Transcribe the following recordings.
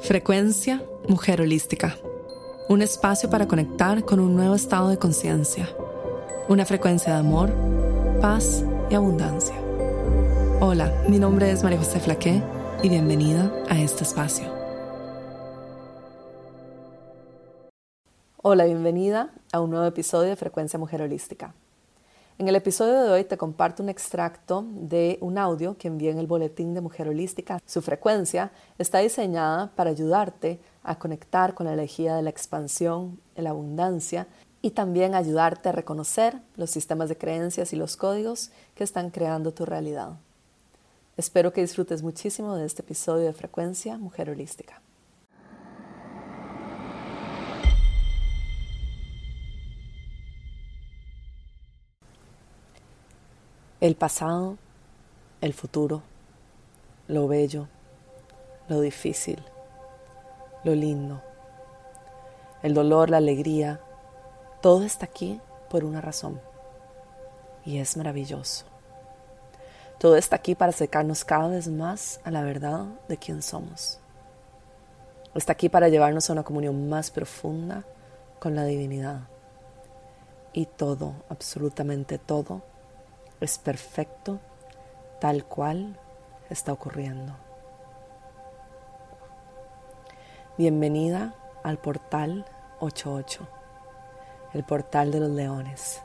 Frecuencia Mujer Holística. Un espacio para conectar con un nuevo estado de conciencia. Una frecuencia de amor, paz y abundancia. Hola, mi nombre es María José Flaqué y bienvenida a este espacio. Hola, bienvenida a un nuevo episodio de Frecuencia Mujer Holística. En el episodio de hoy te comparto un extracto de un audio que envié en el boletín de Mujer Holística. Su frecuencia está diseñada para ayudarte a conectar con la energía de la expansión, la abundancia y también ayudarte a reconocer los sistemas de creencias y los códigos que están creando tu realidad. Espero que disfrutes muchísimo de este episodio de Frecuencia Mujer Holística. El pasado, el futuro, lo bello, lo difícil, lo lindo, el dolor, la alegría, todo está aquí por una razón. Y es maravilloso. Todo está aquí para acercarnos cada vez más a la verdad de quién somos. Está aquí para llevarnos a una comunión más profunda con la divinidad. Y todo, absolutamente todo, es perfecto tal cual está ocurriendo. Bienvenida al portal 88, el portal de los leones.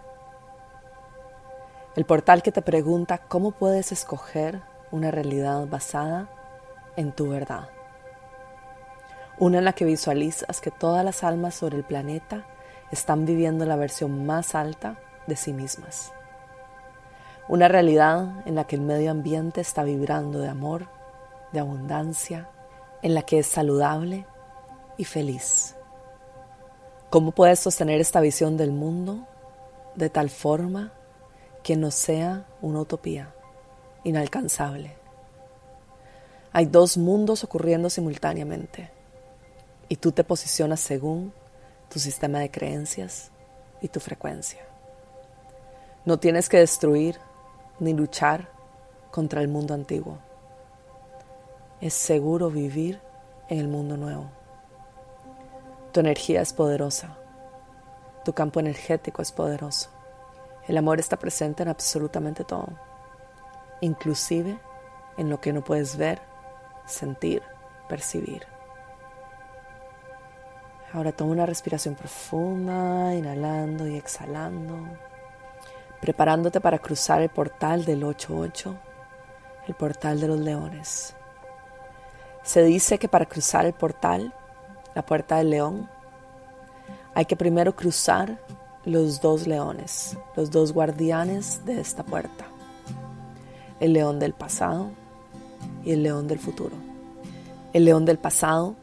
El portal que te pregunta cómo puedes escoger una realidad basada en tu verdad. Una en la que visualizas que todas las almas sobre el planeta están viviendo la versión más alta de sí mismas una realidad en la que el medio ambiente está vibrando de amor, de abundancia, en la que es saludable y feliz. ¿Cómo puedes sostener esta visión del mundo de tal forma que no sea una utopía inalcanzable? Hay dos mundos ocurriendo simultáneamente y tú te posicionas según tu sistema de creencias y tu frecuencia. No tienes que destruir ni luchar contra el mundo antiguo. Es seguro vivir en el mundo nuevo. Tu energía es poderosa. Tu campo energético es poderoso. El amor está presente en absolutamente todo, inclusive en lo que no puedes ver, sentir, percibir. Ahora toma una respiración profunda, inhalando y exhalando preparándote para cruzar el portal del 88, el portal de los leones. Se dice que para cruzar el portal, la puerta del león, hay que primero cruzar los dos leones, los dos guardianes de esta puerta, el león del pasado y el león del futuro. El león del pasado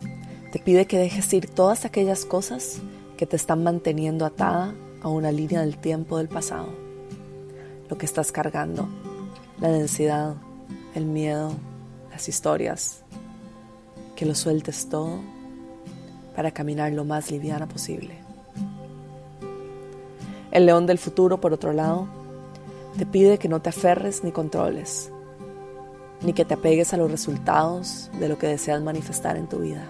te pide que dejes ir todas aquellas cosas que te están manteniendo atada a una línea del tiempo del pasado lo que estás cargando, la densidad, el miedo, las historias, que lo sueltes todo para caminar lo más liviana posible. El león del futuro, por otro lado, te pide que no te aferres ni controles, ni que te apegues a los resultados de lo que deseas manifestar en tu vida.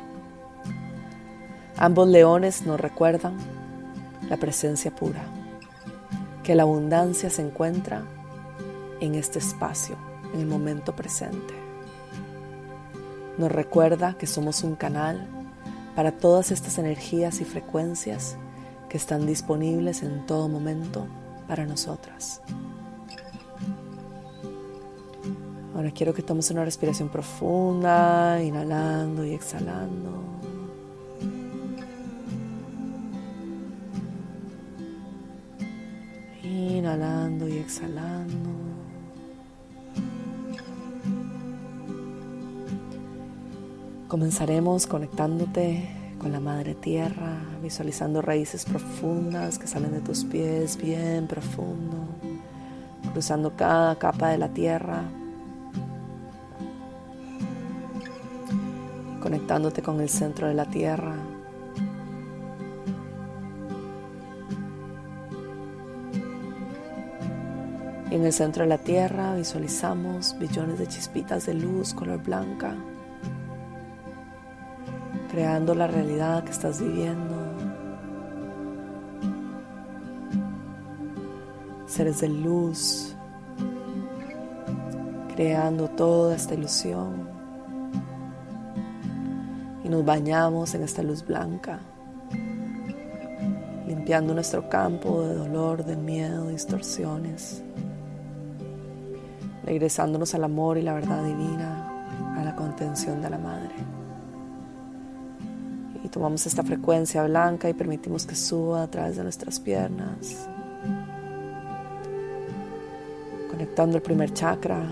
Ambos leones nos recuerdan la presencia pura que la abundancia se encuentra en este espacio, en el momento presente. Nos recuerda que somos un canal para todas estas energías y frecuencias que están disponibles en todo momento para nosotras. Ahora quiero que tomes una respiración profunda, inhalando y exhalando. Exhalando. Comenzaremos conectándote con la madre tierra, visualizando raíces profundas que salen de tus pies bien profundo, cruzando cada capa de la tierra, conectándote con el centro de la tierra en el centro de la Tierra visualizamos billones de chispitas de luz color blanca creando la realidad que estás viviendo. Seres de luz, creando toda esta ilusión. Y nos bañamos en esta luz blanca, limpiando nuestro campo de dolor, de miedo, distorsiones, regresándonos al amor y la verdad divina, a la contención de la Madre. Y tomamos esta frecuencia blanca y permitimos que suba a través de nuestras piernas, conectando el primer chakra,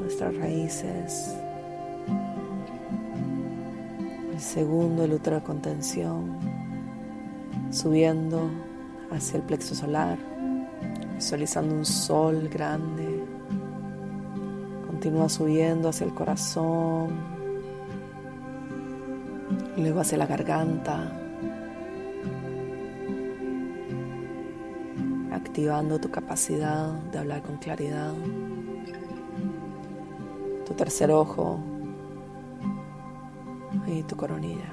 nuestras raíces, el segundo, el útero de contención, subiendo hacia el plexo solar, visualizando un sol grande, continúa subiendo hacia el corazón, luego hacia la garganta, activando tu capacidad de hablar con claridad, tu tercer ojo. Y tu coronilla.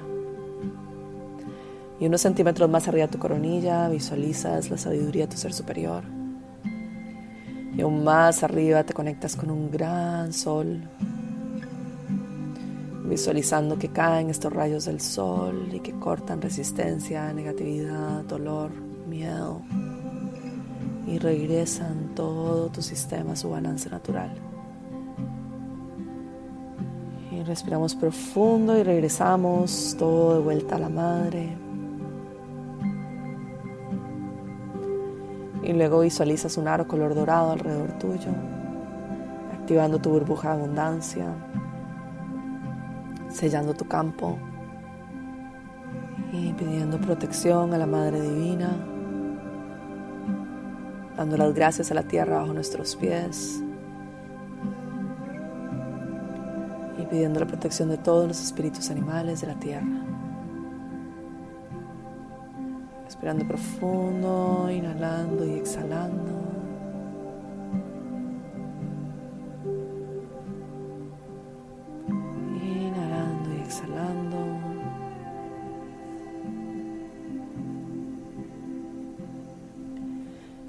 Y unos centímetros más arriba de tu coronilla visualizas la sabiduría de tu ser superior. Y aún más arriba te conectas con un gran sol visualizando que caen estos rayos del sol y que cortan resistencia, negatividad, dolor, miedo y regresan todo tu sistema a su balance natural. Y respiramos profundo y regresamos todo de vuelta a la madre. Y luego visualizas un aro color dorado alrededor tuyo, activando tu burbuja de abundancia, sellando tu campo y pidiendo protección a la Madre Divina, dando las gracias a la tierra bajo nuestros pies y pidiendo la protección de todos los espíritus animales de la tierra. Respirando profundo, inhalando y exhalando.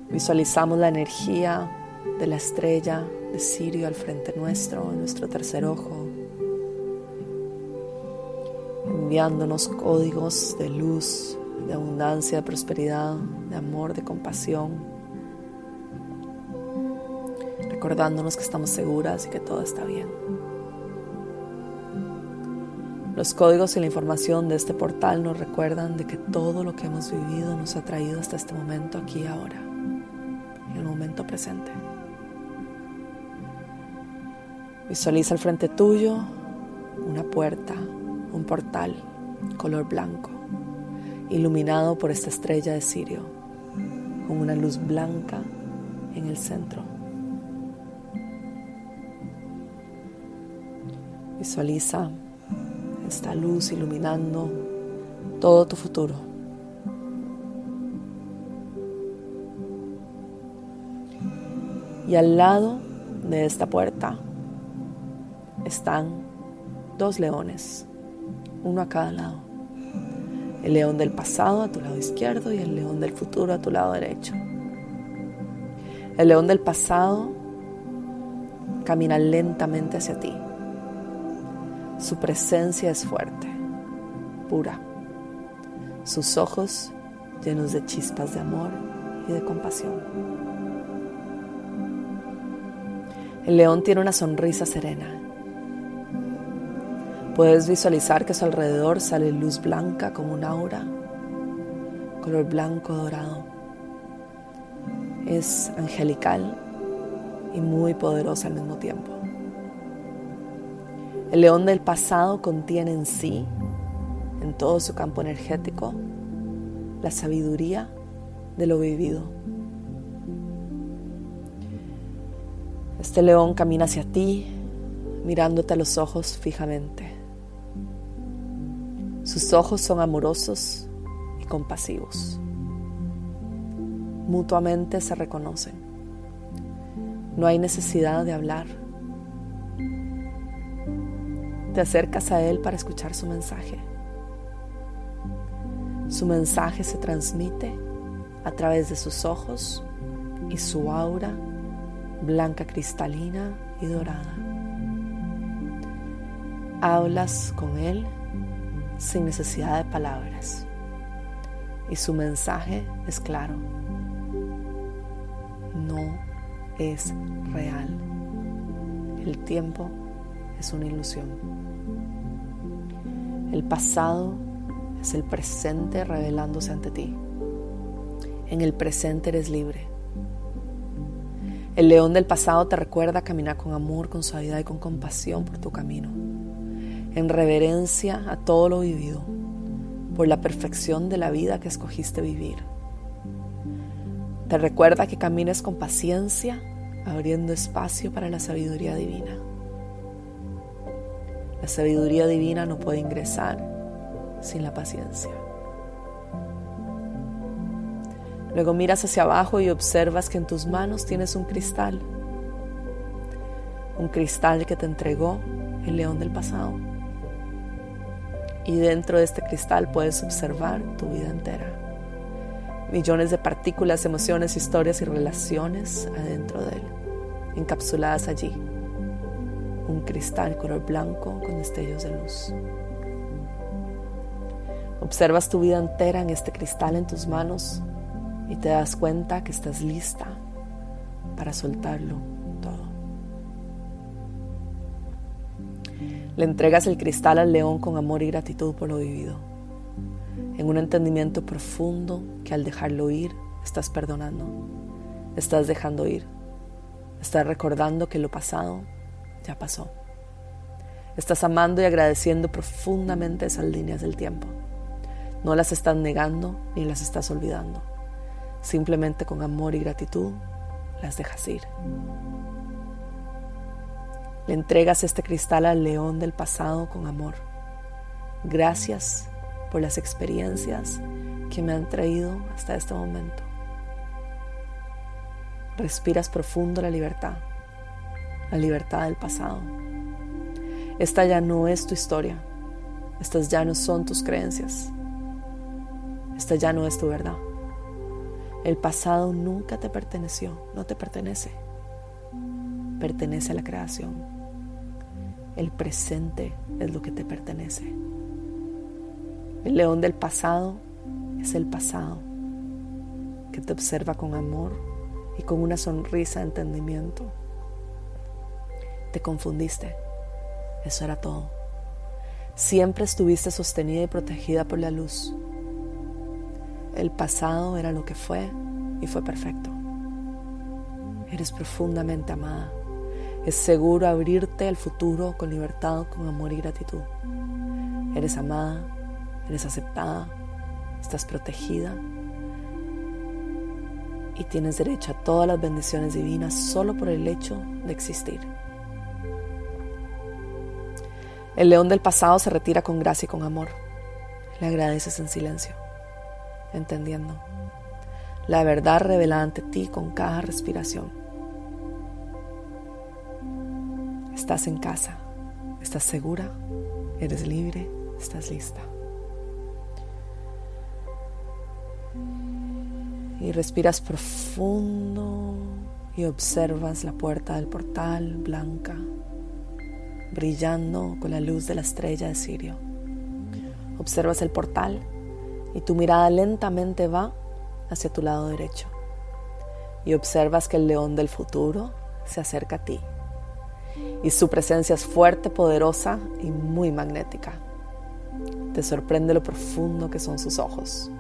Visualizamos la energía de la estrella de Sirio al frente nuestro, en nuestro tercer ojo, enviándonos códigos de luz, de abundancia, de prosperidad, de amor, de compasión, recordándonos que estamos seguras y que todo está bien. Los códigos y la información de este portal nos recuerdan de que todo lo que hemos vivido nos ha traído hasta este momento aquí y ahora presente. Visualiza al frente tuyo una puerta, un portal color blanco, iluminado por esta estrella de Sirio, con una luz blanca en el centro. Visualiza esta luz iluminando todo tu futuro. Y al lado de esta puerta están dos leones, uno a cada lado. El león del pasado a tu lado izquierdo y el león del futuro a tu lado derecho. El león del pasado camina lentamente hacia ti. Su presencia es fuerte, pura. Sus ojos llenos de chispas de amor y de compasión. El león tiene una sonrisa serena. Puedes visualizar que a su alrededor sale luz blanca como un aura, color blanco dorado. Es angelical y muy poderosa al mismo tiempo. El león del pasado contiene en sí, en todo su campo energético, la sabiduría de lo vivido Este león camina hacia ti, mirándote a los ojos fijamente. Sus ojos son amorosos y compasivos. Mutuamente se reconocen. No hay necesidad de hablar. te acercas a Él para escuchar su mensaje. Su mensaje se transmite a través de sus ojos y su aura blanca cristalina y dorada. Hablas con Él sin necesidad de palabras y su mensaje es claro. No es real. El tiempo es una ilusión. El pasado es el presente revelándose ante ti. En el presente eres libre. El león del pasado te recuerda caminar con amor, con suavidad y con compasión por tu camino, en reverencia a todo lo vivido, por la perfección de la vida que escogiste vivir. Te recuerda que camines con paciencia, abriendo espacio para la sabiduría divina. La sabiduría divina no puede ingresar sin la paciencia. Luego miras hacia abajo y observas que en tus manos tienes un cristal. Un cristal que te entregó el león del pasado. Y dentro de este cristal puedes observar tu vida entera. Millones de partículas, emociones, historias y relaciones adentro de él, encapsuladas allí. Un cristal color blanco con destellos de luz. Observas tu vida entera en este cristal en tus manos y te das cuenta que estás lista para soltarlo Le entregas el cristal al león con amor y gratitud por lo vivido, en un entendimiento profundo que al dejarlo ir estás perdonando, estás dejando ir, estás recordando que lo pasado ya pasó. Estás amando y agradeciendo profundamente esas líneas del tiempo. No las estás negando ni las estás olvidando. Simplemente con amor y gratitud las dejas ir. Le entregas este cristal al león del pasado con amor. Gracias por las experiencias que me han traído hasta este momento. Respiras profundo la libertad, la libertad del pasado. Esta ya no es tu historia, estas ya no son tus creencias, esta ya no es tu verdad. El pasado nunca te perteneció, no te pertenece. Pertenece a la creación. El presente es lo que te pertenece. El león del pasado es el pasado que te observa con amor y con una sonrisa de entendimiento. Te confundiste. Eso era todo. Siempre estuviste sostenida y protegida por la luz. El pasado era lo que fue y fue perfecto. Eres profundamente amada. Es seguro abrirte al futuro con libertad, con amor y gratitud. Eres amada, eres aceptada, estás protegida y tienes derecho a todas las bendiciones divinas solo por el hecho de existir. El león del pasado se retira con gracia y con amor. Le agradeces en silencio entendiendo la verdad revelada ante ti con cada respiración. Estás en casa, estás segura, eres libre, estás lista. Y respiras profundo y observas la puerta del portal blanca, brillando con la luz de la estrella de Sirio. Observas el portal y tu mirada lentamente va hacia tu lado derecho. Y observas que el león del futuro se acerca a ti y su presencia es fuerte, poderosa y muy magnética. Te sorprende lo profundo que son sus ojos.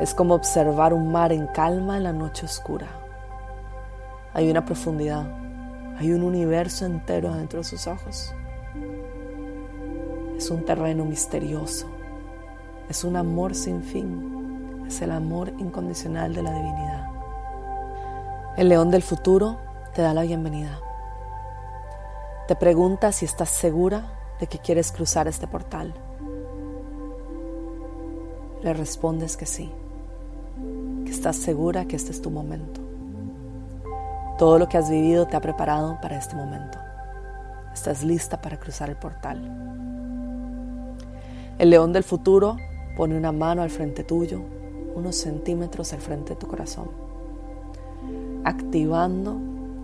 Es como observar un mar en calma en la noche oscura. Hay una profundidad, hay un universo entero dentro de sus ojos. Es un terreno misterioso, es un amor sin fin, es el amor incondicional de la divinidad. El león del futuro te da la bienvenida. Te pregunta si estás segura de que quieres cruzar este portal. Le respondes que sí, que estás segura que este es tu momento. Todo lo que has vivido te ha preparado para este momento. estás lista para cruzar el portal. El león del futuro pone una mano al frente tuyo, unos centímetros al frente de tu corazón, activando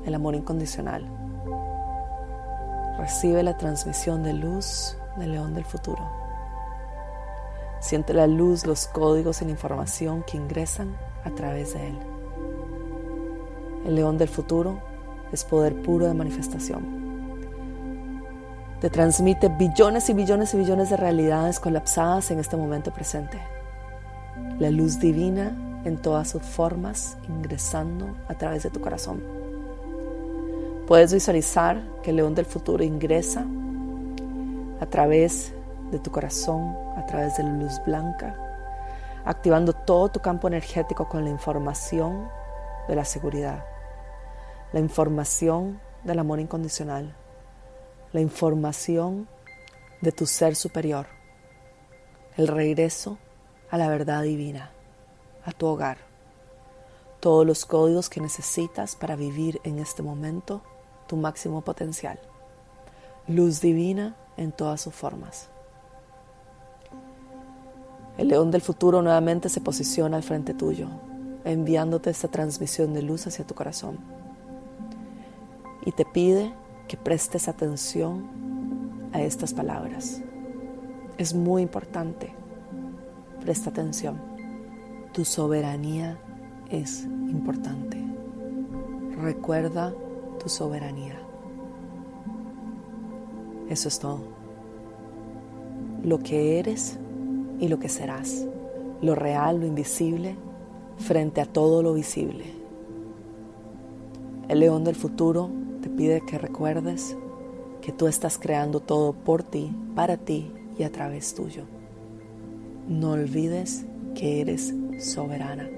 el amor incondicional. Recibe la transmisión de luz del león del futuro. Siente la luz, los códigos y la información que ingresan a través de él. El león del futuro es poder puro de manifestación. Te transmite billones y billones y billones de realidades colapsadas en este momento presente. La luz divina en todas sus formas ingresando a través de tu corazón. Puedes visualizar que el león del futuro ingresa a través de tu corazón, a través de la luz blanca, activando todo tu campo energético con la información de la seguridad, la información del amor incondicional, la información de tu ser superior, el regreso a la verdad divina, a tu hogar, todos los códigos que necesitas para vivir en este momento tu máximo potencial, luz divina en todas sus formas. El león del futuro nuevamente se posiciona al frente tuyo, enviándote esta transmisión de luz hacia tu corazón. Y te pide que prestes atención a estas palabras. Es muy importante. Presta atención. Tu soberanía es importante. Recuerda tu soberanía. Eso es todo. Lo que eres y lo que serás. Lo real, lo invisible, frente a todo lo visible. El león del futuro te pide que recuerdes que tú estás creando todo por ti, para ti y a través tuyo. No olvides que eres soberana.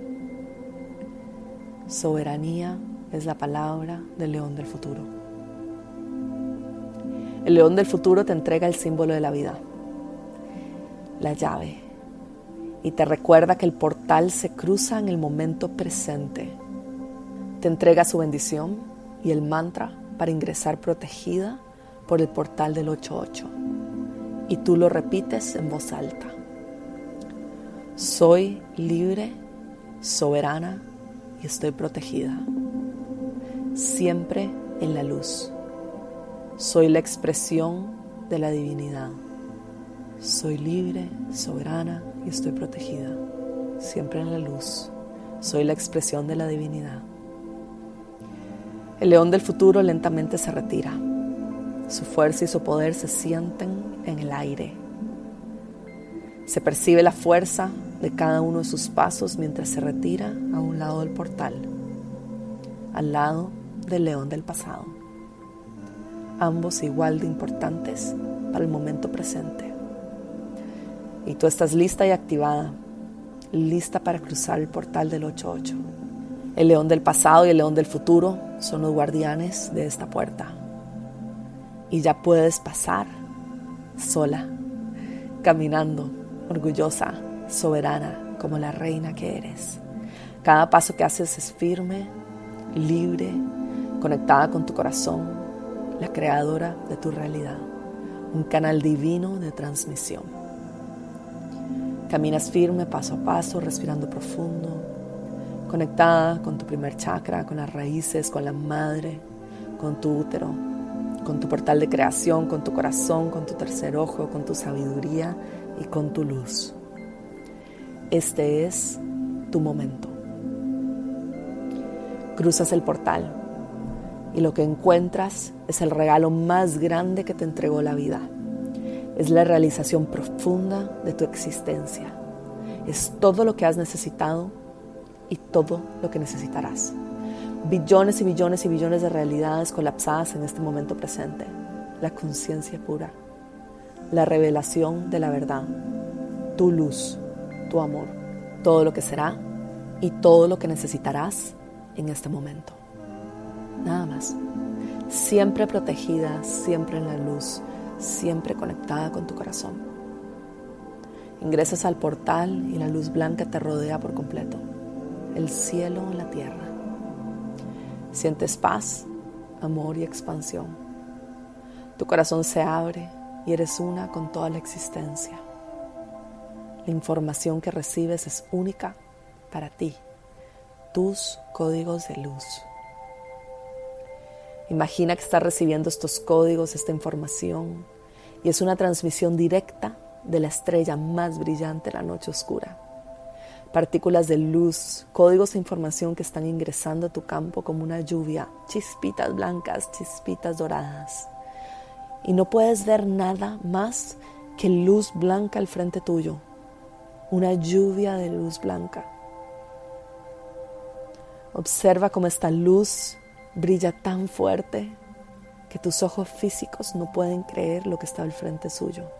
Soberanía es la palabra del león del futuro. El león del futuro te entrega el símbolo de la vida, la llave, y te recuerda que el portal se cruza en el momento presente. Te entrega su bendición y el mantra para ingresar protegida por el portal del 88. Y tú lo repites en voz alta. Soy libre, soberana y estoy protegida. Siempre en la luz. Soy la expresión de la divinidad. Soy libre, soberana y estoy protegida. Siempre en la luz. Soy la expresión de la divinidad. El león del futuro lentamente se retira. Su fuerza y su poder se sienten en el aire. Se percibe la fuerza de cada uno de sus pasos mientras se retira a un lado del portal, al lado del león del pasado. Ambos igual de importantes para el momento presente. Y tú estás lista y activada, lista para cruzar el portal del 88. El león del pasado y el león del futuro son los guardianes de esta puerta. Y ya puedes pasar sola, caminando, orgullosa, soberana, como la reina que eres. Cada paso que haces es firme, libre, conectada con tu corazón, la creadora de tu realidad, un canal divino de transmisión. Caminas firme paso a paso, respirando profundo, conectada con tu primer chakra, con las raíces, con la madre, con tu útero, con tu portal de creación, con tu corazón, con tu tercer ojo, con tu sabiduría y con tu luz. Este es tu momento. Cruzas el portal y lo que encuentras es el regalo más grande que te entregó la vida. Es la realización profunda de tu existencia. Es todo lo que has necesitado y todo lo que necesitarás. Billones y billones y billones de realidades colapsadas en este momento presente. La conciencia pura, la revelación de la verdad, tu luz, tu amor, todo lo que será y todo lo que necesitarás en este momento. Nada más. Siempre protegida, siempre en la luz, siempre conectada con tu corazón. Ingresas al portal y la luz blanca te rodea por completo el cielo en la tierra. Sientes paz, amor y expansión. Tu corazón se abre y eres una con toda la existencia. La información que recibes es única para ti, tus códigos de luz. Imagina que estás recibiendo estos códigos, esta información, y es una transmisión directa de la estrella más brillante la noche oscura. Partículas de luz, códigos de información que están ingresando a tu campo como una lluvia, chispitas blancas, chispitas doradas. Y no puedes ver nada más que luz blanca al frente tuyo, una lluvia de luz blanca. Observa cómo esta luz brilla tan fuerte que tus ojos físicos no pueden creer lo que está al frente suyo.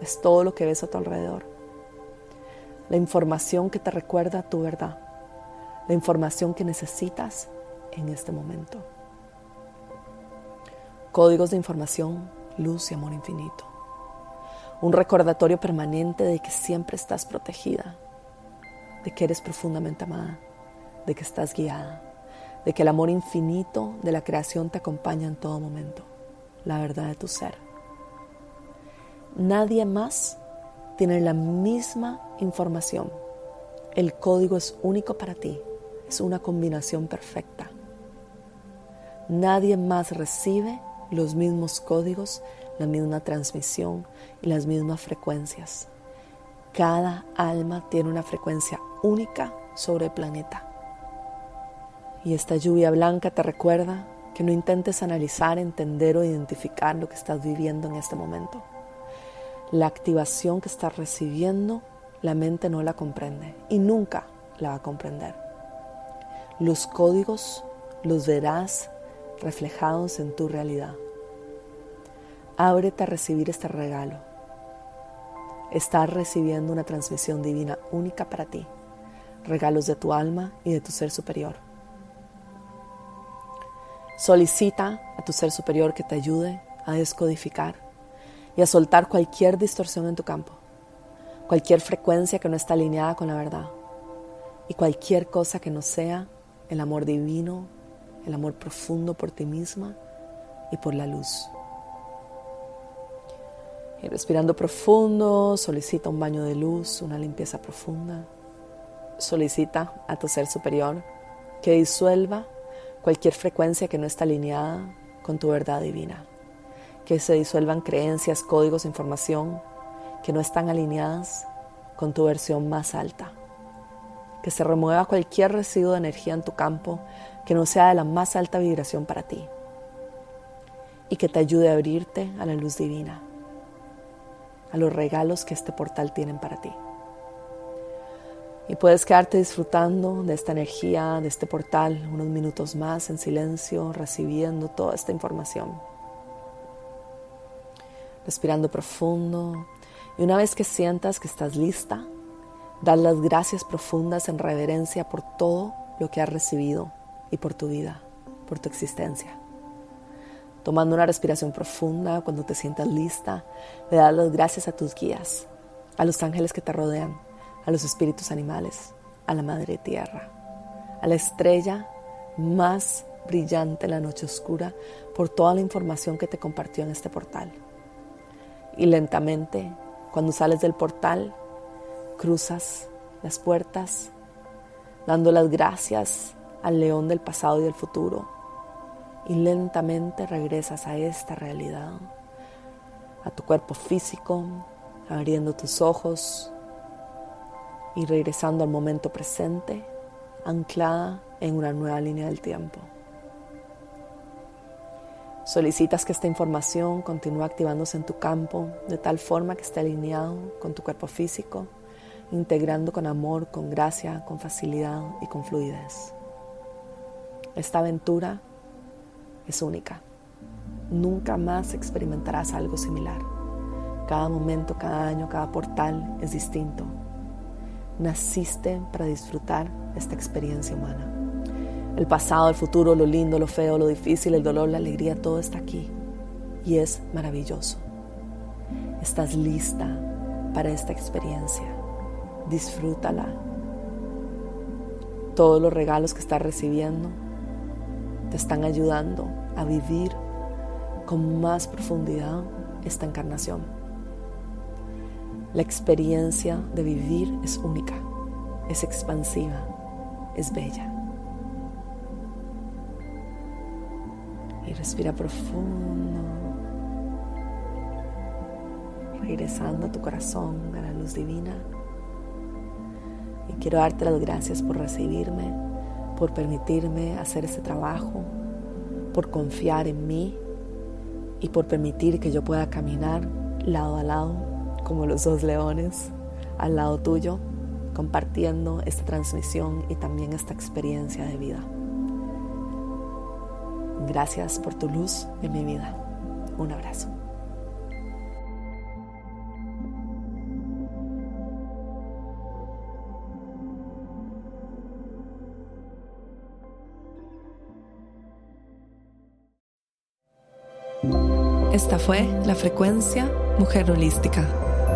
Es todo lo que ves a tu alrededor. La información que te recuerda tu verdad. La información que necesitas en este momento. Códigos de información, luz y amor infinito. Un recordatorio permanente de que siempre estás protegida, de que eres profundamente amada, de que estás guiada de que el amor infinito de la creación te acompaña en todo momento, la verdad de tu ser. Nadie más tiene la misma información. El código es único para ti, es una combinación perfecta. Nadie más recibe los mismos códigos, la misma transmisión y las mismas frecuencias. Cada alma tiene una frecuencia única sobre el planeta. Y esta lluvia blanca te recuerda que no intentes analizar, entender o identificar lo que estás viviendo en este momento. La activación que estás recibiendo, la mente no la comprende y nunca la va a comprender. Los códigos los verás reflejados en tu realidad. Ábrete a recibir este regalo. Estás recibiendo una transmisión divina única para ti, regalos de tu alma y de tu ser superior. Solicita a tu ser superior que te ayude a descodificar y a soltar cualquier distorsión en tu campo, cualquier frecuencia que no está alineada con la verdad y cualquier cosa que no sea el amor divino, el amor profundo por ti misma y por la luz. Respirando profundo, solicita un baño de luz, una limpieza profunda. Solicita a tu ser superior que disuelva cualquier frecuencia que no está alineada con tu verdad divina, que se disuelvan creencias, códigos, información que no están alineadas con tu versión más alta, que se remueva cualquier residuo de energía en tu campo que no sea de la más alta vibración para ti y que te ayude a abrirte a la luz divina, a los regalos que este portal tienen para ti. Y puedes quedarte disfrutando de esta energía, de este portal, unos minutos más en silencio, recibiendo toda esta información. Respirando profundo. Y una vez que sientas que estás lista, dar las gracias profundas en reverencia por todo lo que has recibido y por tu vida, por tu existencia. Tomando una respiración profunda, cuando te sientas lista, le das las gracias a tus guías, a los ángeles que te rodean, a los espíritus animales, a la madre tierra, a la estrella más brillante en la noche oscura por toda la información que te compartió en este portal. Y lentamente, cuando sales del portal, cruzas las puertas, dando las gracias al león del pasado y del futuro. Y lentamente regresas a esta realidad, a tu cuerpo físico, abriendo tus ojos, y regresando al momento presente, anclada en una nueva línea del tiempo. Solicitas que esta información continúe activándose en tu campo de tal forma que esté alineado con tu cuerpo físico, integrando con amor, con gracia, con facilidad y con fluidez. Esta aventura es única. Nunca más experimentarás algo similar. Cada momento, cada año, cada portal es distinto naciste para disfrutar esta experiencia humana. El pasado, el futuro, lo lindo, lo feo, lo difícil, el dolor, la alegría, todo está aquí y es maravilloso. Estás lista para esta experiencia. Disfrútala. Todos los regalos que estás recibiendo te están ayudando a vivir con más profundidad esta encarnación. La experiencia de vivir es única, es expansiva, es bella. Y respira profundo, regresando a tu corazón, a la luz divina. Y quiero darte las gracias por recibirme, por permitirme hacer este trabajo, por confiar en mí y por permitir que yo pueda caminar lado a lado como los dos leones al lado tuyo, compartiendo esta transmisión y también esta experiencia de vida. Gracias por tu luz en mi vida. Un abrazo. Esta fue la frecuencia Mujer Holística,